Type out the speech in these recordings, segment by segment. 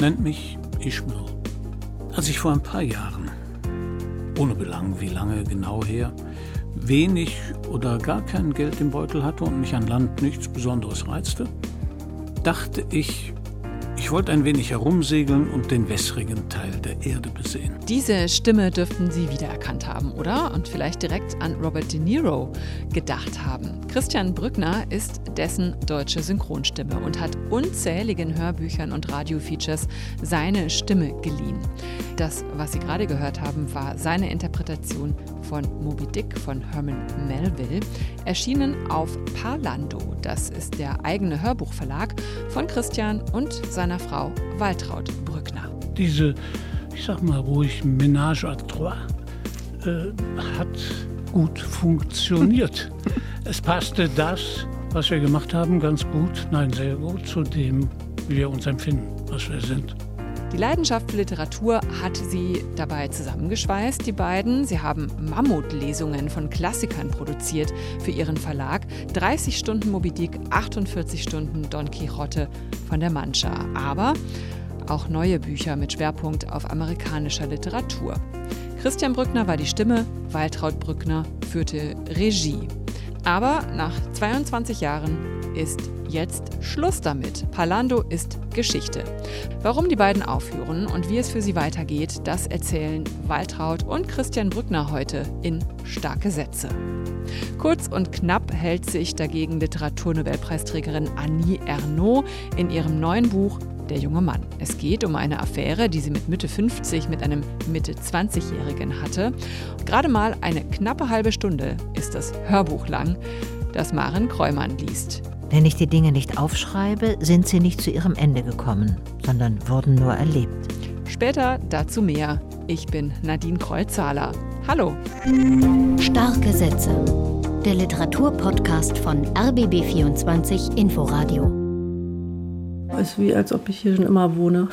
Nennt mich Ishmael. Als ich vor ein paar Jahren, ohne Belang wie lange genau her, wenig oder gar kein Geld im Beutel hatte und mich an Land nichts Besonderes reizte, dachte ich, ich wollte ein wenig herumsegeln und den wässrigen Teil der Erde besehen. Diese Stimme dürften Sie wiedererkannt haben, oder? Und vielleicht direkt an Robert De Niro gedacht haben. Christian Brückner ist dessen deutsche Synchronstimme und hat unzähligen Hörbüchern und Radiofeatures seine Stimme geliehen. Das, was Sie gerade gehört haben, war seine Interpretation von Moby Dick von Herman Melville, erschienen auf Parlando. Das ist der eigene Hörbuchverlag von Christian und seiner Frau Waltraud Brückner. Diese, ich sag mal ruhig, Ménage à trois äh, hat gut funktioniert. es passte das, was wir gemacht haben, ganz gut, nein, sehr gut zu dem, wie wir uns empfinden, was wir sind. Die Leidenschaft für Literatur hat sie dabei zusammengeschweißt, die beiden. Sie haben Mammutlesungen von Klassikern produziert für ihren Verlag. 30 Stunden Moby Dick, 48 Stunden Don Quixote von der Mancha. Aber auch neue Bücher mit Schwerpunkt auf amerikanischer Literatur. Christian Brückner war die Stimme, Waltraud Brückner führte Regie. Aber nach 22 Jahren ist jetzt Schluss damit. Palando ist Geschichte. Warum die beiden aufhören und wie es für sie weitergeht, das erzählen Waltraud und Christian Brückner heute in starke Sätze. Kurz und knapp hält sich dagegen Literaturnobelpreisträgerin Annie Ernaux in ihrem neuen Buch der junge Mann. Es geht um eine Affäre, die sie mit Mitte 50 mit einem Mitte 20-Jährigen hatte. Gerade mal eine knappe halbe Stunde ist das Hörbuch lang, das Maren Kreumann liest. Wenn ich die Dinge nicht aufschreibe, sind sie nicht zu ihrem Ende gekommen, sondern wurden nur erlebt. Später dazu mehr. Ich bin Nadine Kreuzhaler. Hallo. Starke Sätze. Der Literaturpodcast von RBB24 Inforadio. Es ist wie, als ob ich hier schon immer wohne.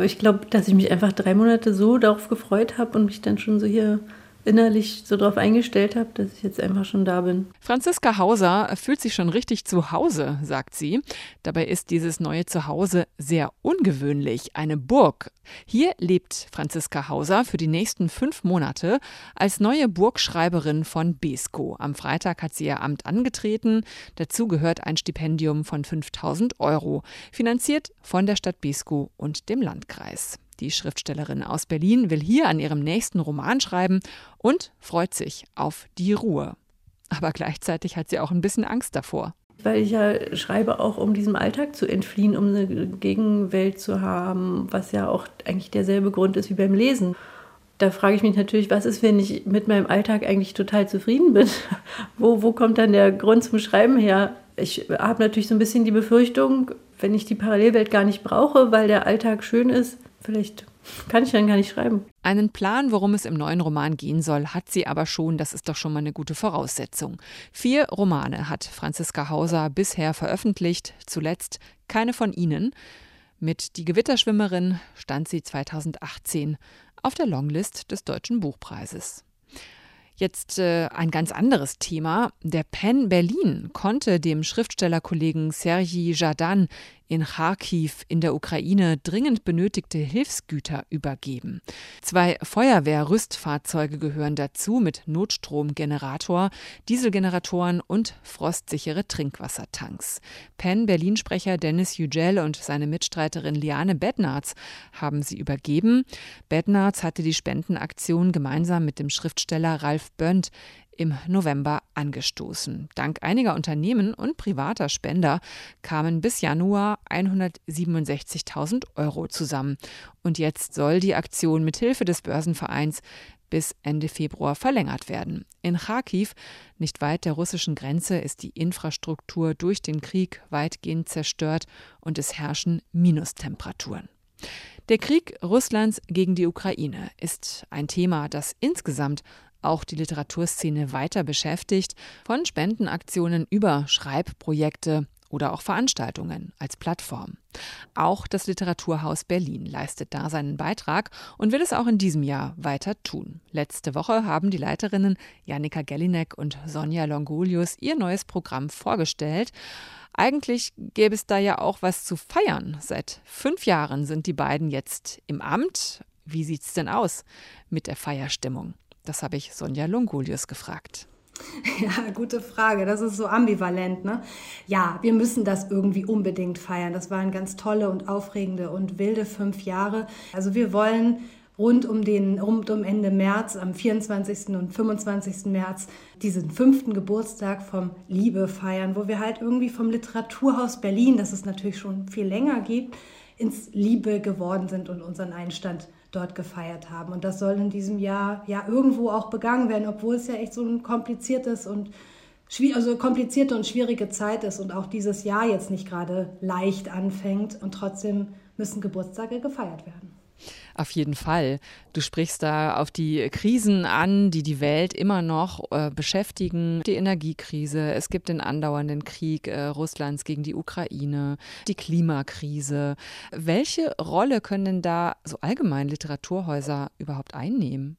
Ich glaube, dass ich mich einfach drei Monate so darauf gefreut habe und mich dann schon so hier innerlich so darauf eingestellt habe, dass ich jetzt einfach schon da bin. Franziska Hauser fühlt sich schon richtig zu Hause, sagt sie. Dabei ist dieses neue Zuhause sehr ungewöhnlich, eine Burg. Hier lebt Franziska Hauser für die nächsten fünf Monate als neue Burgschreiberin von Besko. Am Freitag hat sie ihr Amt angetreten. Dazu gehört ein Stipendium von 5000 Euro, finanziert von der Stadt Besko und dem Landkreis. Die Schriftstellerin aus Berlin will hier an ihrem nächsten Roman schreiben und freut sich auf die Ruhe. Aber gleichzeitig hat sie auch ein bisschen Angst davor. Weil ich ja schreibe auch, um diesem Alltag zu entfliehen, um eine Gegenwelt zu haben, was ja auch eigentlich derselbe Grund ist wie beim Lesen. Da frage ich mich natürlich, was ist, wenn ich mit meinem Alltag eigentlich total zufrieden bin? wo, wo kommt dann der Grund zum Schreiben her? Ich habe natürlich so ein bisschen die Befürchtung, wenn ich die Parallelwelt gar nicht brauche, weil der Alltag schön ist, Vielleicht kann ich dann gar nicht schreiben. Einen Plan, worum es im neuen Roman gehen soll, hat sie aber schon. Das ist doch schon mal eine gute Voraussetzung. Vier Romane hat Franziska Hauser bisher veröffentlicht, zuletzt keine von ihnen. Mit Die Gewitterschwimmerin stand sie 2018 auf der Longlist des Deutschen Buchpreises. Jetzt äh, ein ganz anderes Thema. Der PEN Berlin konnte dem Schriftstellerkollegen Sergei Jadan in Kharkiv in der Ukraine dringend benötigte Hilfsgüter übergeben. Zwei Feuerwehrrüstfahrzeuge gehören dazu mit Notstromgenerator, Dieselgeneratoren und frostsichere Trinkwassertanks. PEN Berlin-Sprecher Dennis Yücel und seine Mitstreiterin Liane Bednarz haben sie übergeben. Bednarz hatte die Spendenaktion gemeinsam mit dem Schriftsteller Ralf Bönd im November angestoßen. Dank einiger Unternehmen und privater Spender kamen bis Januar 167.000 Euro zusammen. Und jetzt soll die Aktion mit Hilfe des Börsenvereins bis Ende Februar verlängert werden. In Kharkiv, nicht weit der russischen Grenze, ist die Infrastruktur durch den Krieg weitgehend zerstört und es herrschen Minustemperaturen. Der Krieg Russlands gegen die Ukraine ist ein Thema, das insgesamt auch die Literaturszene weiter beschäftigt, von Spendenaktionen über Schreibprojekte oder auch Veranstaltungen als Plattform. Auch das Literaturhaus Berlin leistet da seinen Beitrag und will es auch in diesem Jahr weiter tun. Letzte Woche haben die Leiterinnen Janika Gellinek und Sonja Longolius ihr neues Programm vorgestellt. Eigentlich gäbe es da ja auch was zu feiern. Seit fünf Jahren sind die beiden jetzt im Amt. Wie sieht's denn aus mit der Feierstimmung? Das habe ich Sonja Longolius gefragt. Ja, gute Frage. Das ist so ambivalent, ne? Ja, wir müssen das irgendwie unbedingt feiern. Das waren ganz tolle und aufregende und wilde fünf Jahre. Also wir wollen rund um den rund um Ende März, am 24. und 25. März, diesen fünften Geburtstag vom Liebe feiern, wo wir halt irgendwie vom Literaturhaus Berlin, das es natürlich schon viel länger gibt, ins Liebe geworden sind und unseren Einstand dort gefeiert haben. Und das soll in diesem Jahr ja irgendwo auch begangen werden, obwohl es ja echt so ein kompliziertes und also komplizierte und schwierige Zeit ist und auch dieses Jahr jetzt nicht gerade leicht anfängt und trotzdem müssen Geburtstage gefeiert werden. Auf jeden Fall. Du sprichst da auf die Krisen an, die die Welt immer noch äh, beschäftigen. Die Energiekrise, es gibt den andauernden Krieg äh, Russlands gegen die Ukraine, die Klimakrise. Welche Rolle können denn da so allgemein Literaturhäuser überhaupt einnehmen?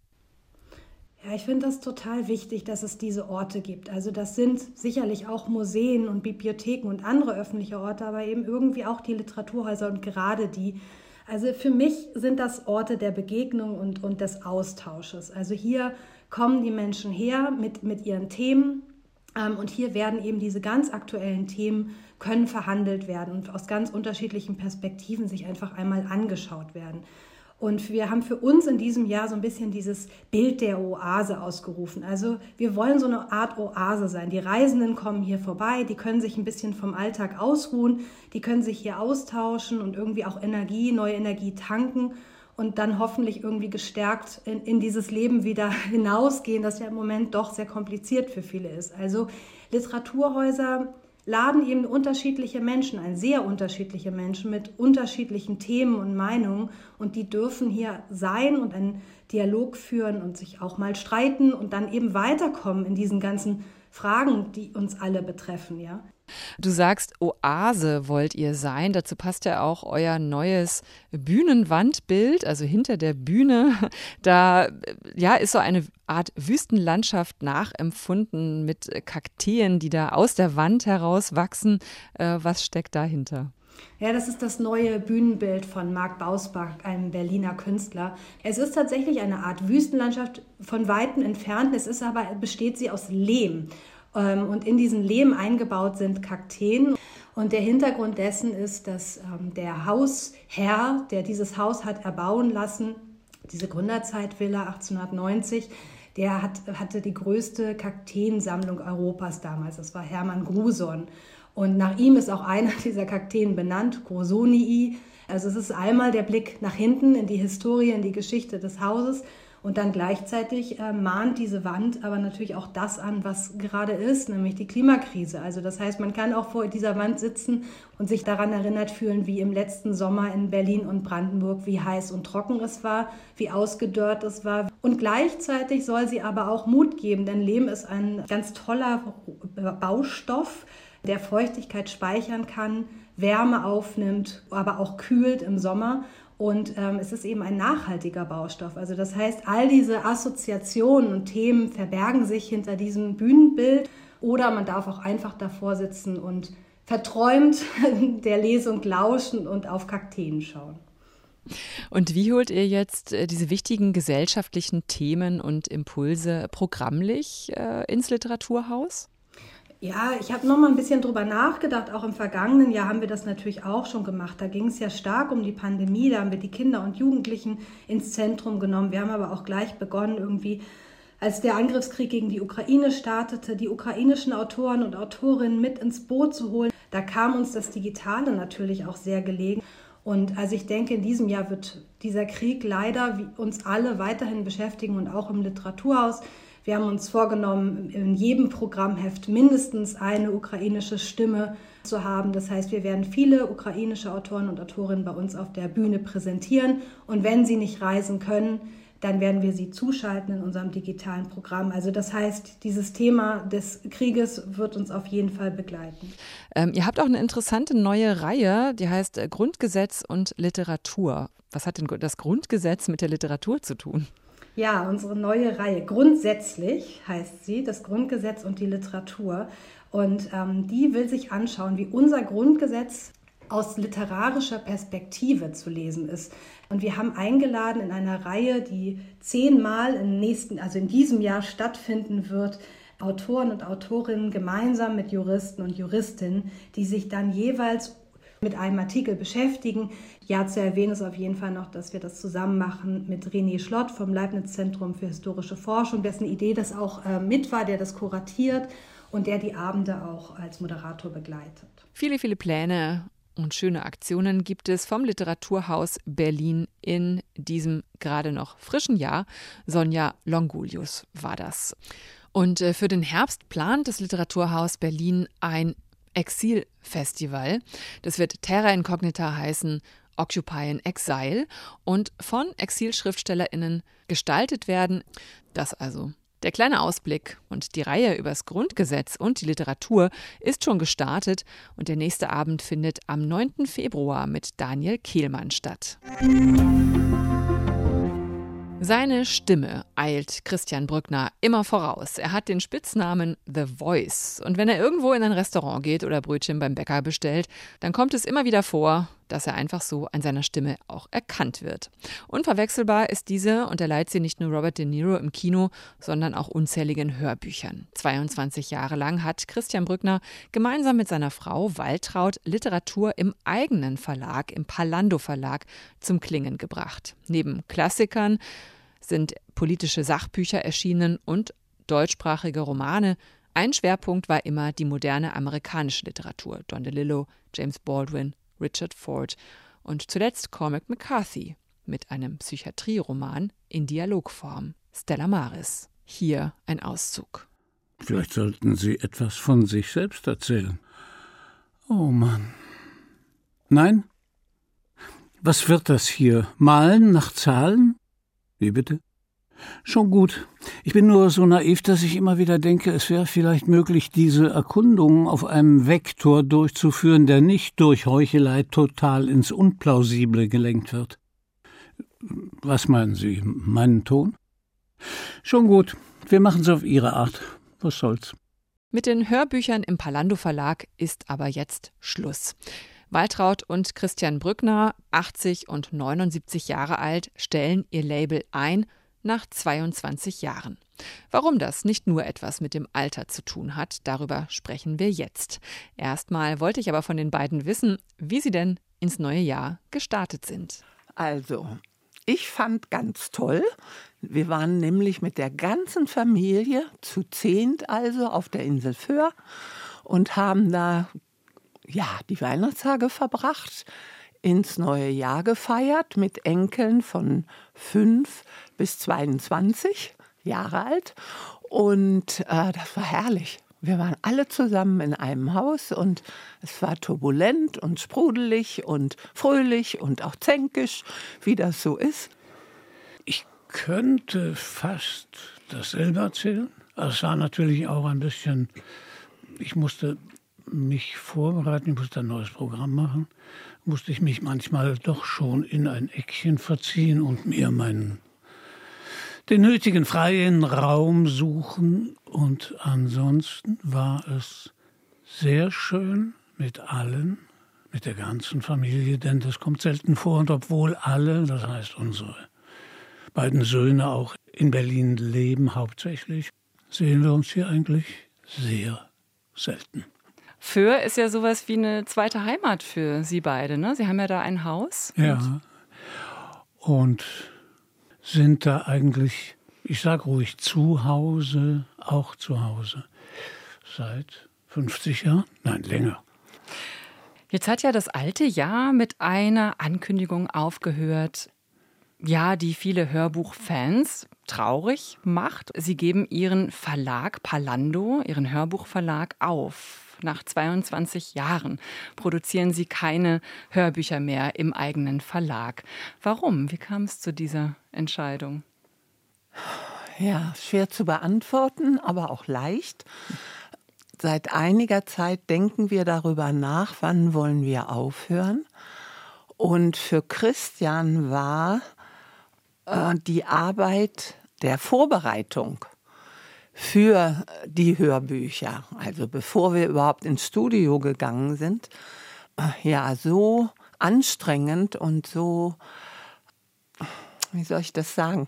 Ja, ich finde das total wichtig, dass es diese Orte gibt. Also das sind sicherlich auch Museen und Bibliotheken und andere öffentliche Orte, aber eben irgendwie auch die Literaturhäuser und gerade die also für mich sind das Orte der Begegnung und, und des Austausches. Also hier kommen die Menschen her mit, mit ihren Themen ähm, und hier werden eben diese ganz aktuellen Themen können verhandelt werden und aus ganz unterschiedlichen Perspektiven sich einfach einmal angeschaut werden. Und wir haben für uns in diesem Jahr so ein bisschen dieses Bild der Oase ausgerufen. Also wir wollen so eine Art Oase sein. Die Reisenden kommen hier vorbei, die können sich ein bisschen vom Alltag ausruhen, die können sich hier austauschen und irgendwie auch Energie, neue Energie tanken und dann hoffentlich irgendwie gestärkt in, in dieses Leben wieder hinausgehen, das ja im Moment doch sehr kompliziert für viele ist. Also Literaturhäuser laden eben unterschiedliche Menschen ein, sehr unterschiedliche Menschen mit unterschiedlichen Themen und Meinungen und die dürfen hier sein und einen Dialog führen und sich auch mal streiten und dann eben weiterkommen in diesen ganzen Fragen, die uns alle betreffen, ja. Du sagst, Oase wollt ihr sein. Dazu passt ja auch euer neues Bühnenwandbild, also hinter der Bühne. Da ja, ist so eine Art Wüstenlandschaft nachempfunden mit Kakteen, die da aus der Wand heraus wachsen. Äh, was steckt dahinter? Ja, das ist das neue Bühnenbild von Marc Bausbach, einem Berliner Künstler. Es ist tatsächlich eine Art Wüstenlandschaft von weitem entfernt. Es ist aber, besteht sie aus Lehm. Ähm, und in diesen Lehm eingebaut sind Kakteen. Und der Hintergrund dessen ist, dass ähm, der Hausherr, der dieses Haus hat erbauen lassen, diese Gründerzeitvilla 1890, der hat, hatte die größte Kakteensammlung Europas damals. Das war Hermann Gruson. Und nach ihm ist auch einer dieser Kakteen benannt, Grosonii. Also es ist einmal der Blick nach hinten in die Historie, in die Geschichte des Hauses und dann gleichzeitig äh, mahnt diese Wand aber natürlich auch das an, was gerade ist, nämlich die Klimakrise. Also das heißt, man kann auch vor dieser Wand sitzen und sich daran erinnert fühlen, wie im letzten Sommer in Berlin und Brandenburg, wie heiß und trocken es war, wie ausgedörrt es war. Und gleichzeitig soll sie aber auch Mut geben, denn Lehm ist ein ganz toller Baustoff, der Feuchtigkeit speichern kann, Wärme aufnimmt, aber auch kühlt im Sommer. Und ähm, es ist eben ein nachhaltiger Baustoff. Also das heißt, all diese Assoziationen und Themen verbergen sich hinter diesem Bühnenbild oder man darf auch einfach davor sitzen und verträumt der Lesung lauschen und auf Kakteen schauen. Und wie holt ihr jetzt äh, diese wichtigen gesellschaftlichen Themen und Impulse programmlich äh, ins Literaturhaus? Ja, ich habe noch mal ein bisschen drüber nachgedacht. Auch im vergangenen Jahr haben wir das natürlich auch schon gemacht. Da ging es ja stark um die Pandemie. Da haben wir die Kinder und Jugendlichen ins Zentrum genommen. Wir haben aber auch gleich begonnen, irgendwie, als der Angriffskrieg gegen die Ukraine startete, die ukrainischen Autoren und Autorinnen mit ins Boot zu holen. Da kam uns das Digitale natürlich auch sehr gelegen. Und also ich denke, in diesem Jahr wird dieser Krieg leider uns alle weiterhin beschäftigen und auch im Literaturhaus. Wir haben uns vorgenommen, in jedem Programmheft mindestens eine ukrainische Stimme zu haben. Das heißt, wir werden viele ukrainische Autoren und Autorinnen bei uns auf der Bühne präsentieren. Und wenn sie nicht reisen können, dann werden wir sie zuschalten in unserem digitalen Programm. Also das heißt, dieses Thema des Krieges wird uns auf jeden Fall begleiten. Ähm, ihr habt auch eine interessante neue Reihe, die heißt äh, Grundgesetz und Literatur. Was hat denn das Grundgesetz mit der Literatur zu tun? Ja, unsere neue Reihe. Grundsätzlich heißt sie, das Grundgesetz und die Literatur. Und ähm, die will sich anschauen, wie unser Grundgesetz aus literarischer Perspektive zu lesen ist. Und wir haben eingeladen in einer Reihe, die zehnmal im nächsten, also in diesem Jahr stattfinden wird, Autoren und Autorinnen gemeinsam mit Juristen und Juristinnen, die sich dann jeweils mit einem Artikel beschäftigen. Ja, zu erwähnen ist auf jeden Fall noch, dass wir das zusammen machen mit René Schlott vom Leibniz Zentrum für historische Forschung, dessen Idee das auch äh, mit war, der das kuratiert und der die Abende auch als Moderator begleitet. Viele, viele Pläne und schöne Aktionen gibt es vom Literaturhaus Berlin in diesem gerade noch frischen Jahr. Sonja Longulius war das. Und äh, für den Herbst plant das Literaturhaus Berlin ein Exilfestival. Das wird Terra Incognita heißen, Occupy in Exile und von ExilschriftstellerInnen gestaltet werden. Das also der kleine Ausblick und die Reihe übers Grundgesetz und die Literatur ist schon gestartet und der nächste Abend findet am 9. Februar mit Daniel Kehlmann statt. Seine Stimme eilt Christian Brückner immer voraus. Er hat den Spitznamen The Voice. Und wenn er irgendwo in ein Restaurant geht oder Brötchen beim Bäcker bestellt, dann kommt es immer wieder vor, dass er einfach so an seiner Stimme auch erkannt wird. Unverwechselbar ist diese und er leiht sie nicht nur Robert De Niro im Kino, sondern auch unzähligen Hörbüchern. 22 Jahre lang hat Christian Brückner gemeinsam mit seiner Frau Waltraud Literatur im eigenen Verlag, im Palando Verlag, zum Klingen gebracht. Neben Klassikern sind politische Sachbücher erschienen und deutschsprachige Romane. Ein Schwerpunkt war immer die moderne amerikanische Literatur. Don DeLillo, James Baldwin, Richard Ford und zuletzt Cormac McCarthy mit einem Psychiatrieroman in Dialogform. Stella Maris. Hier ein Auszug. Vielleicht sollten Sie etwas von sich selbst erzählen. Oh Mann. Nein? Was wird das hier? Malen nach Zahlen? Wie bitte? Schon gut. Ich bin nur so naiv, dass ich immer wieder denke, es wäre vielleicht möglich, diese Erkundungen auf einem Vektor durchzuführen, der nicht durch Heuchelei total ins Unplausible gelenkt wird. Was meinen Sie? Meinen Ton? Schon gut. Wir machen es auf Ihre Art. Was soll's? Mit den Hörbüchern im Palando Verlag ist aber jetzt Schluss. Waltraud und Christian Brückner, 80 und 79 Jahre alt, stellen ihr Label ein nach 22 Jahren. Warum das nicht nur etwas mit dem Alter zu tun hat, darüber sprechen wir jetzt. Erstmal wollte ich aber von den beiden wissen, wie sie denn ins neue Jahr gestartet sind. Also, ich fand ganz toll. Wir waren nämlich mit der ganzen Familie zu zehnt also auf der Insel Föhr und haben da ja, die Weihnachtstage verbracht, ins neue Jahr gefeiert mit Enkeln von fünf bis 22 Jahre alt. Und äh, das war herrlich. Wir waren alle zusammen in einem Haus und es war turbulent und sprudelig und fröhlich und auch zänkisch, wie das so ist. Ich könnte fast dasselbe erzählen. Es war natürlich auch ein bisschen, ich musste mich vorbereiten, ich musste ein neues Programm machen, musste ich mich manchmal doch schon in ein Eckchen verziehen und mir meinen den nötigen freien Raum suchen. Und ansonsten war es sehr schön mit allen, mit der ganzen Familie, denn das kommt selten vor. Und obwohl alle, das heißt unsere beiden Söhne auch in Berlin leben hauptsächlich, sehen wir uns hier eigentlich sehr selten. Föhr ist ja sowas wie eine zweite Heimat für Sie beide. Ne? Sie haben ja da ein Haus. Ja. Und sind da eigentlich, ich sage ruhig, zu Hause, auch zu Hause. Seit 50 Jahren? Nein, länger. Jetzt hat ja das alte Jahr mit einer Ankündigung aufgehört, ja, die viele Hörbuchfans traurig macht. Sie geben ihren Verlag Palando, ihren Hörbuchverlag auf nach 22 Jahren produzieren Sie keine Hörbücher mehr im eigenen Verlag. Warum? Wie kam es zu dieser Entscheidung? Ja, schwer zu beantworten, aber auch leicht. Seit einiger Zeit denken wir darüber nach, wann wollen wir aufhören. Und für Christian war äh, die Arbeit der Vorbereitung für die Hörbücher, also bevor wir überhaupt ins Studio gegangen sind, äh, ja, so anstrengend und so, wie soll ich das sagen,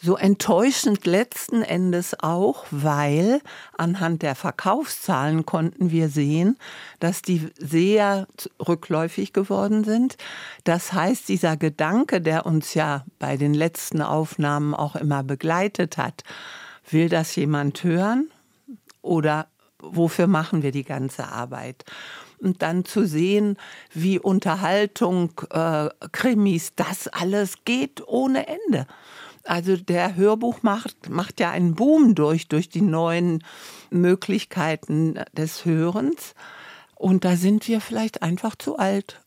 so enttäuschend letzten Endes auch, weil anhand der Verkaufszahlen konnten wir sehen, dass die sehr rückläufig geworden sind. Das heißt, dieser Gedanke, der uns ja bei den letzten Aufnahmen auch immer begleitet hat, will das jemand hören oder wofür machen wir die ganze Arbeit? und dann zu sehen, wie Unterhaltung, äh, Krimis, das alles geht ohne Ende. Also der Hörbuchmarkt macht ja einen Boom durch, durch die neuen Möglichkeiten des Hörens. Und da sind wir vielleicht einfach zu alt.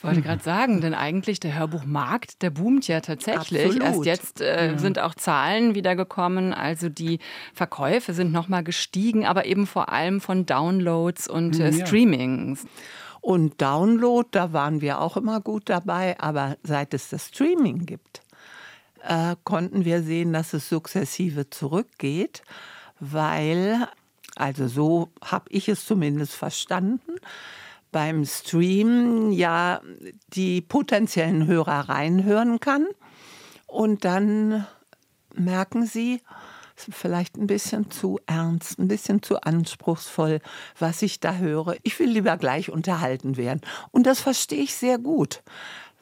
Ich wollte gerade sagen, denn eigentlich der Hörbuchmarkt, der boomt ja tatsächlich. Absolut. Erst jetzt äh, ja. sind auch Zahlen wiedergekommen, also die Verkäufe sind nochmal gestiegen, aber eben vor allem von Downloads und äh, ja. Streamings. Und Download, da waren wir auch immer gut dabei, aber seit es das Streaming gibt, äh, konnten wir sehen, dass es sukzessive zurückgeht, weil, also so habe ich es zumindest verstanden, beim Stream ja die potenziellen Hörer reinhören kann und dann merken sie, vielleicht ein bisschen zu ernst, ein bisschen zu anspruchsvoll, was ich da höre. Ich will lieber gleich unterhalten werden. Und das verstehe ich sehr gut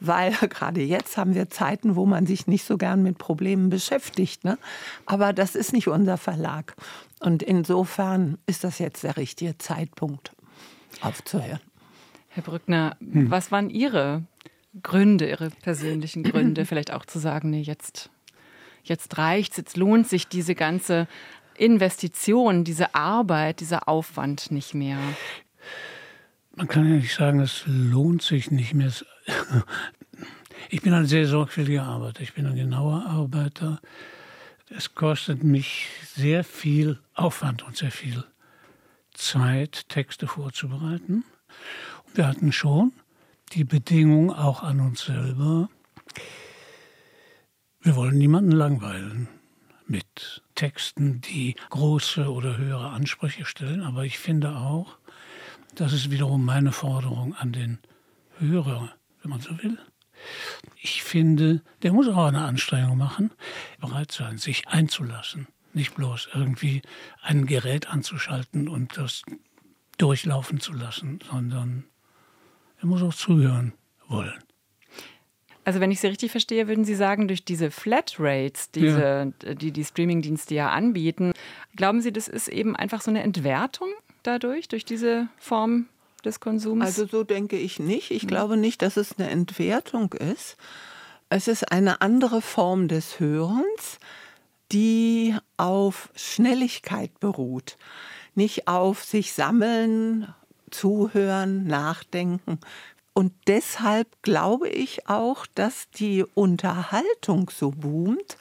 weil gerade jetzt haben wir Zeiten, wo man sich nicht so gern mit Problemen beschäftigt. Ne? Aber das ist nicht unser Verlag. Und insofern ist das jetzt der richtige Zeitpunkt, aufzuhören. Herr Brückner, hm. was waren Ihre Gründe, Ihre persönlichen Gründe, vielleicht auch zu sagen, nee, jetzt, jetzt reicht's, jetzt lohnt sich diese ganze Investition, diese Arbeit, dieser Aufwand nicht mehr? Man kann ja nicht sagen, es lohnt sich nicht mehr. Ich bin ein sehr sorgfältiger Arbeiter. Ich bin ein genauer Arbeiter. Es kostet mich sehr viel Aufwand und sehr viel Zeit, Texte vorzubereiten. Wir hatten schon die Bedingung auch an uns selber, wir wollen niemanden langweilen mit Texten, die große oder höhere Ansprüche stellen. Aber ich finde auch, das ist wiederum meine Forderung an den Hörer, wenn man so will. Ich finde, der muss auch eine Anstrengung machen, bereit sein, sich einzulassen. Nicht bloß irgendwie ein Gerät anzuschalten und das durchlaufen zu lassen, sondern er muss auch zuhören wollen. Also wenn ich Sie richtig verstehe, würden Sie sagen, durch diese Flatrates, diese, ja. die die Streamingdienste ja anbieten, glauben Sie, das ist eben einfach so eine Entwertung dadurch, durch diese Form des Konsums? Also so denke ich nicht. Ich glaube nicht, dass es eine Entwertung ist. Es ist eine andere Form des Hörens, die auf Schnelligkeit beruht, nicht auf sich sammeln, zuhören, nachdenken. Und deshalb glaube ich auch, dass die Unterhaltung so boomt,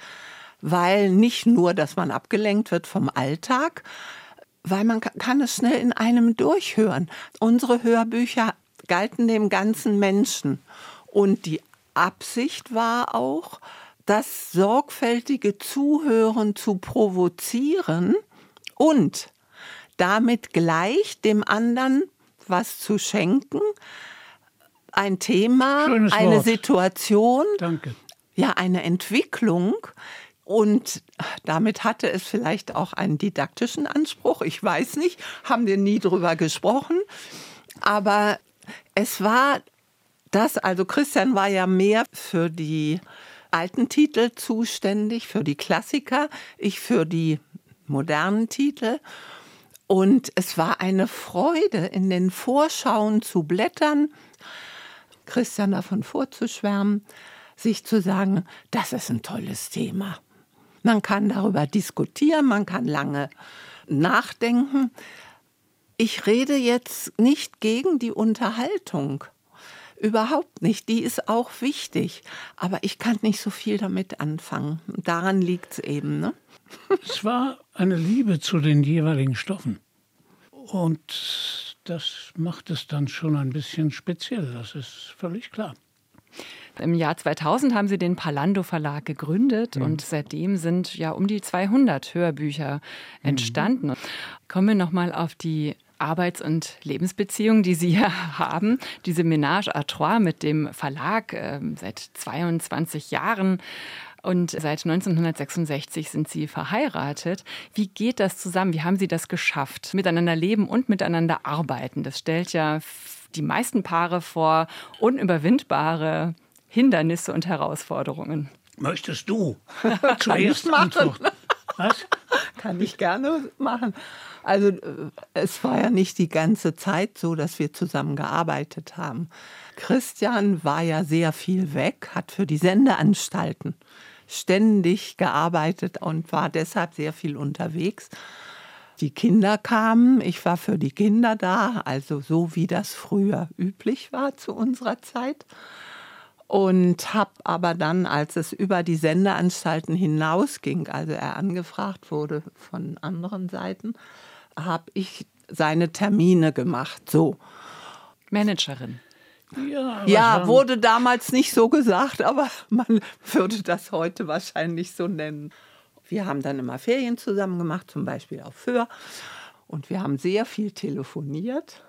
weil nicht nur, dass man abgelenkt wird vom Alltag, weil man kann es schnell in einem durchhören. Unsere Hörbücher galten dem ganzen Menschen. Und die Absicht war auch, das sorgfältige Zuhören zu provozieren und damit gleich dem anderen was zu schenken, ein Thema, Schönes eine Wort. Situation, Danke. ja, eine Entwicklung, und damit hatte es vielleicht auch einen didaktischen Anspruch. Ich weiß nicht, haben wir nie drüber gesprochen. Aber es war das, also Christian war ja mehr für die alten Titel zuständig, für die Klassiker, ich für die modernen Titel. Und es war eine Freude, in den Vorschauen zu blättern, Christian davon vorzuschwärmen, sich zu sagen, das ist ein tolles Thema. Man kann darüber diskutieren, man kann lange nachdenken. Ich rede jetzt nicht gegen die Unterhaltung. Überhaupt nicht. Die ist auch wichtig. Aber ich kann nicht so viel damit anfangen. Daran liegt es eben. Ne? Es war eine Liebe zu den jeweiligen Stoffen. Und das macht es dann schon ein bisschen speziell. Das ist völlig klar. Im Jahr 2000 haben Sie den Palando Verlag gegründet mhm. und seitdem sind ja um die 200 Hörbücher entstanden. Mhm. Kommen wir nochmal auf die Arbeits- und Lebensbeziehung, die Sie ja haben. Diese Ménage à Trois mit dem Verlag äh, seit 22 Jahren. Und seit 1966 sind Sie verheiratet. Wie geht das zusammen? Wie haben Sie das geschafft? Miteinander leben und miteinander arbeiten. Das stellt ja die meisten Paare vor unüberwindbare Hindernisse und Herausforderungen. Möchtest du zuerst machen? Was? Kann ich gerne machen. Also äh, es war ja nicht die ganze Zeit so, dass wir zusammen gearbeitet haben. Christian war ja sehr viel weg, hat für die Sendeanstalten ständig gearbeitet und war deshalb sehr viel unterwegs. Die Kinder kamen, ich war für die Kinder da, also so wie das früher üblich war zu unserer Zeit und habe aber dann, als es über die Sendeanstalten hinausging, also er angefragt wurde von anderen Seiten, habe ich seine Termine gemacht. So. Managerin. Ja, ja wurde damals nicht so gesagt, aber man würde das heute wahrscheinlich so nennen. Wir haben dann immer Ferien zusammen gemacht, zum Beispiel auf Föhr. Und wir haben sehr viel telefoniert.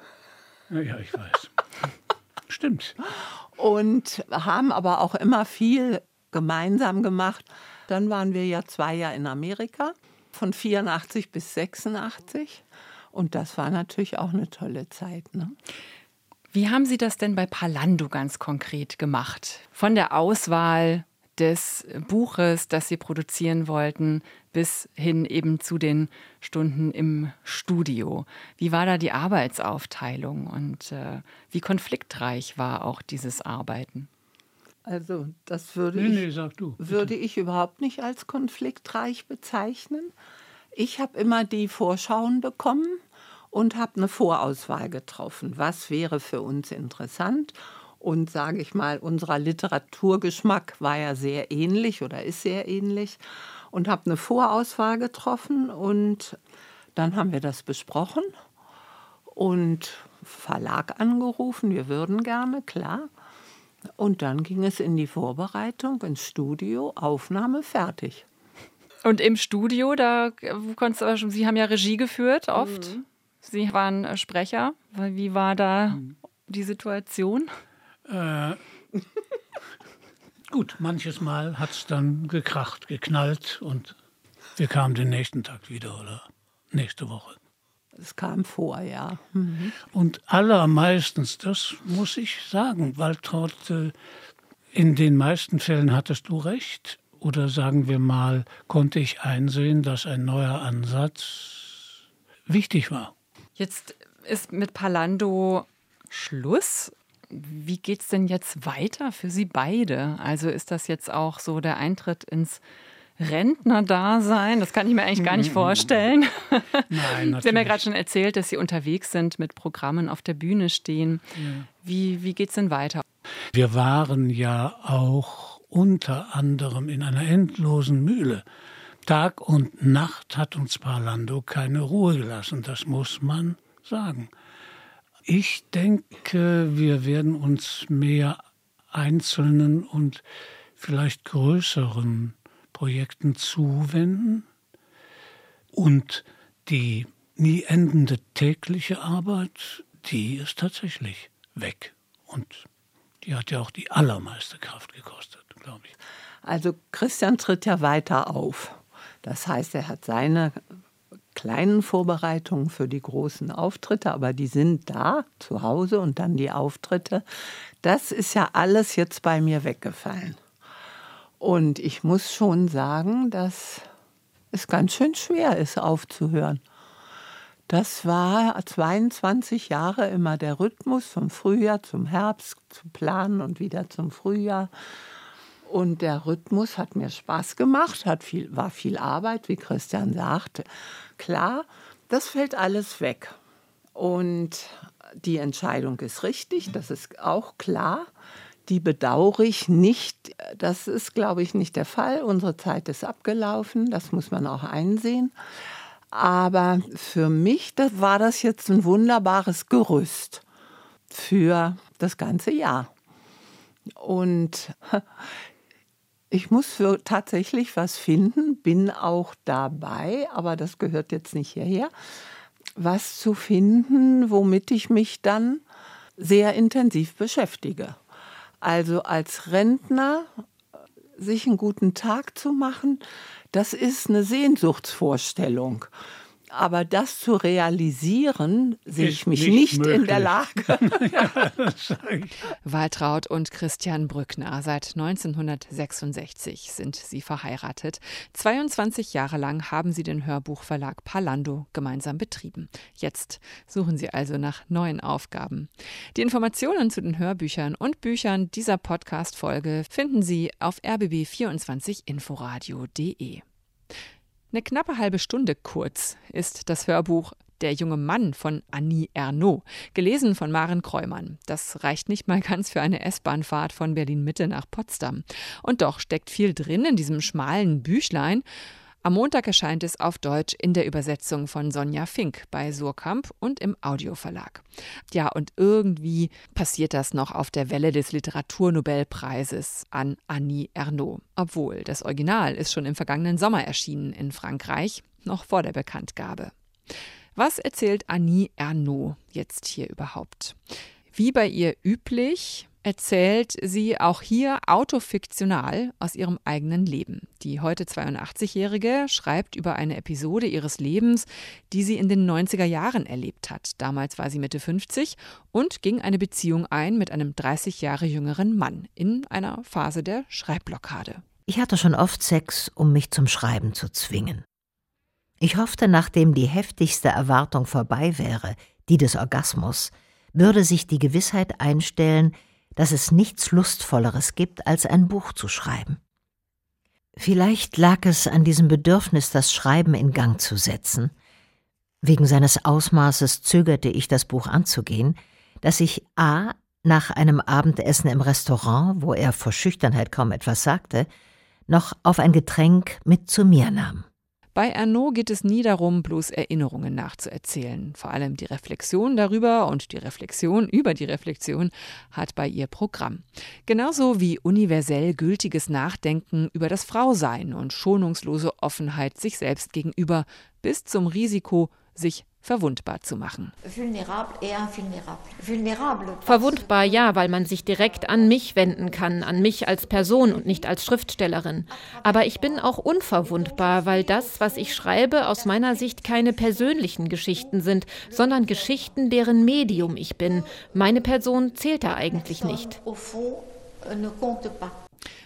Ja, ich weiß. Stimmt. Und haben aber auch immer viel gemeinsam gemacht. Dann waren wir ja zwei Jahre in Amerika von 84 bis 86. Und das war natürlich auch eine tolle Zeit. Ne? Wie haben Sie das denn bei Palando ganz konkret gemacht? Von der Auswahl des Buches, das Sie produzieren wollten, bis hin eben zu den Stunden im Studio. Wie war da die Arbeitsaufteilung und äh, wie konfliktreich war auch dieses Arbeiten? Also das würde, nee, ich, nee, du, würde ich überhaupt nicht als konfliktreich bezeichnen. Ich habe immer die Vorschauen bekommen und habe eine Vorauswahl getroffen. Was wäre für uns interessant? Und sage ich mal, unser Literaturgeschmack war ja sehr ähnlich oder ist sehr ähnlich. Und habe eine Vorauswahl getroffen und dann haben wir das besprochen und Verlag angerufen, wir würden gerne, klar. Und dann ging es in die Vorbereitung, ins Studio, Aufnahme fertig. Und im Studio, da konntest du, Sie haben ja Regie geführt oft. Mhm. Sie waren äh, Sprecher. Wie war da mhm. die Situation? Äh, gut, manches Mal hat es dann gekracht, geknallt und wir kamen den nächsten Tag wieder oder nächste Woche. Es kam vor, ja. Mhm. Und allermeistens, das muss ich sagen, Waltraud, äh, in den meisten Fällen hattest du recht. Oder sagen wir mal, konnte ich einsehen, dass ein neuer Ansatz wichtig war. Jetzt ist mit Palando Schluss. Wie geht es denn jetzt weiter für Sie beide? Also ist das jetzt auch so der Eintritt ins Rentnerdasein? Das kann ich mir eigentlich gar nicht vorstellen. Nein, natürlich. Sie haben ja gerade schon erzählt, dass Sie unterwegs sind, mit Programmen auf der Bühne stehen. Ja. Wie, wie geht es denn weiter? Wir waren ja auch unter anderem in einer endlosen Mühle. Tag und Nacht hat uns Parlando keine Ruhe gelassen, das muss man sagen. Ich denke, wir werden uns mehr einzelnen und vielleicht größeren Projekten zuwenden und die nie endende tägliche Arbeit, die ist tatsächlich weg. Und die hat ja auch die allermeiste Kraft gekostet, glaube ich. Also Christian tritt ja weiter auf. Das heißt, er hat seine kleinen Vorbereitungen für die großen Auftritte, aber die sind da zu Hause und dann die Auftritte. Das ist ja alles jetzt bei mir weggefallen. Und ich muss schon sagen, dass es ganz schön schwer ist, aufzuhören. Das war 22 Jahre immer der Rhythmus vom Frühjahr zum Herbst zu planen und wieder zum Frühjahr. Und der Rhythmus hat mir Spaß gemacht, hat viel, war viel Arbeit, wie Christian sagte. Klar, das fällt alles weg. Und die Entscheidung ist richtig, das ist auch klar. Die bedauere ich nicht. Das ist, glaube ich, nicht der Fall. Unsere Zeit ist abgelaufen, das muss man auch einsehen. Aber für mich das war das jetzt ein wunderbares Gerüst für das ganze Jahr. Und ich muss für tatsächlich was finden, bin auch dabei, aber das gehört jetzt nicht hierher, was zu finden, womit ich mich dann sehr intensiv beschäftige. Also als Rentner sich einen guten Tag zu machen, das ist eine Sehnsuchtsvorstellung. Aber das zu realisieren, sehe ich mich nicht, nicht in der Lage. Waltraud und Christian Brückner. Seit 1966 sind sie verheiratet. 22 Jahre lang haben sie den Hörbuchverlag Palando gemeinsam betrieben. Jetzt suchen sie also nach neuen Aufgaben. Die Informationen zu den Hörbüchern und Büchern dieser Podcast-Folge finden Sie auf rbb24inforadio.de. Eine knappe halbe Stunde kurz ist das Hörbuch Der junge Mann von Annie Ernaux, gelesen von Maren Kreumann. Das reicht nicht mal ganz für eine S-Bahnfahrt von Berlin Mitte nach Potsdam. Und doch steckt viel drin in diesem schmalen Büchlein. Am Montag erscheint es auf Deutsch in der Übersetzung von Sonja Fink bei Surkamp und im Audioverlag. Ja, und irgendwie passiert das noch auf der Welle des Literaturnobelpreises an Annie Ernaux. Obwohl das Original ist schon im vergangenen Sommer erschienen in Frankreich, noch vor der Bekanntgabe. Was erzählt Annie Ernaux jetzt hier überhaupt? Wie bei ihr üblich erzählt sie auch hier autofiktional aus ihrem eigenen Leben. Die heute 82-Jährige schreibt über eine Episode ihres Lebens, die sie in den 90er Jahren erlebt hat. Damals war sie Mitte 50 und ging eine Beziehung ein mit einem 30 Jahre jüngeren Mann in einer Phase der Schreibblockade. Ich hatte schon oft Sex, um mich zum Schreiben zu zwingen. Ich hoffte, nachdem die heftigste Erwartung vorbei wäre, die des Orgasmus, würde sich die Gewissheit einstellen, dass es nichts Lustvolleres gibt, als ein Buch zu schreiben. Vielleicht lag es an diesem Bedürfnis, das Schreiben in Gang zu setzen. Wegen seines Ausmaßes zögerte ich, das Buch anzugehen, dass ich a. nach einem Abendessen im Restaurant, wo er vor Schüchternheit kaum etwas sagte, noch auf ein Getränk mit zu mir nahm. Bei Ernaud geht es nie darum, bloß Erinnerungen nachzuerzählen. Vor allem die Reflexion darüber und die Reflexion über die Reflexion hat bei ihr Programm. Genauso wie universell gültiges Nachdenken über das Frausein und schonungslose Offenheit sich selbst gegenüber bis zum Risiko, sich verwundbar zu machen. Verwundbar ja, weil man sich direkt an mich wenden kann, an mich als Person und nicht als Schriftstellerin. Aber ich bin auch unverwundbar, weil das, was ich schreibe, aus meiner Sicht keine persönlichen Geschichten sind, sondern Geschichten, deren Medium ich bin. Meine Person zählt da eigentlich nicht.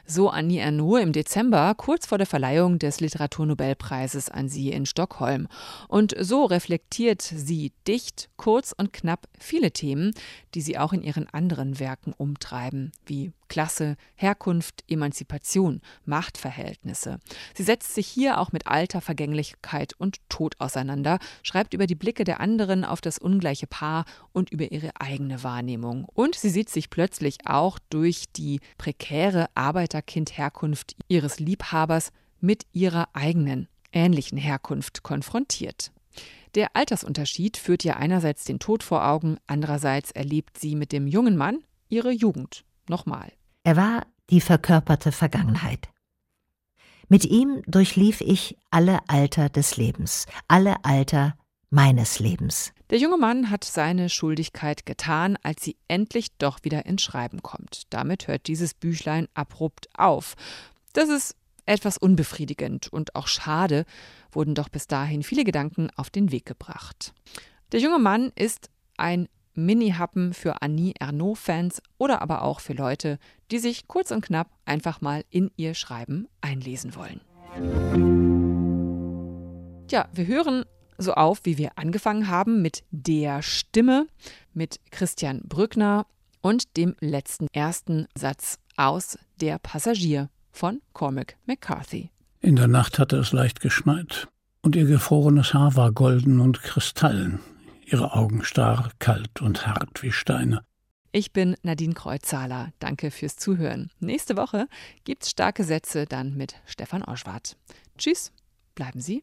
So Annie Ernaux im Dezember, kurz vor der Verleihung des Literaturnobelpreises an sie in Stockholm. Und so reflektiert sie dicht, kurz und knapp viele Themen, die sie auch in ihren anderen Werken umtreiben, wie Klasse, Herkunft, Emanzipation, Machtverhältnisse. Sie setzt sich hier auch mit Alter, Vergänglichkeit und Tod auseinander, schreibt über die Blicke der anderen auf das ungleiche Paar und über ihre eigene Wahrnehmung. Und sie sieht sich plötzlich auch durch die prekäre Arbeiterkind-Herkunft ihres Liebhabers mit ihrer eigenen, ähnlichen Herkunft konfrontiert. Der Altersunterschied führt ihr einerseits den Tod vor Augen, andererseits erlebt sie mit dem jungen Mann ihre Jugend. Nochmal. Er war die verkörperte Vergangenheit. Mit ihm durchlief ich alle Alter des Lebens, alle Alter meines Lebens. Der junge Mann hat seine Schuldigkeit getan, als sie endlich doch wieder ins Schreiben kommt. Damit hört dieses Büchlein abrupt auf. Das ist etwas unbefriedigend und auch schade, wurden doch bis dahin viele Gedanken auf den Weg gebracht. Der junge Mann ist ein Mini-Happen für Annie Ernaux-Fans oder aber auch für Leute, die sich kurz und knapp einfach mal in ihr Schreiben einlesen wollen. Ja, wir hören so auf, wie wir angefangen haben mit der Stimme, mit Christian Brückner und dem letzten ersten Satz aus Der Passagier von Cormac McCarthy. In der Nacht hatte es leicht geschneit, und ihr gefrorenes Haar war golden und kristallen, ihre Augen starr, kalt und hart wie Steine. Ich bin Nadine Kreuzhaler. Danke fürs Zuhören. Nächste Woche gibt's starke Sätze dann mit Stefan Oschwart. Tschüss, bleiben Sie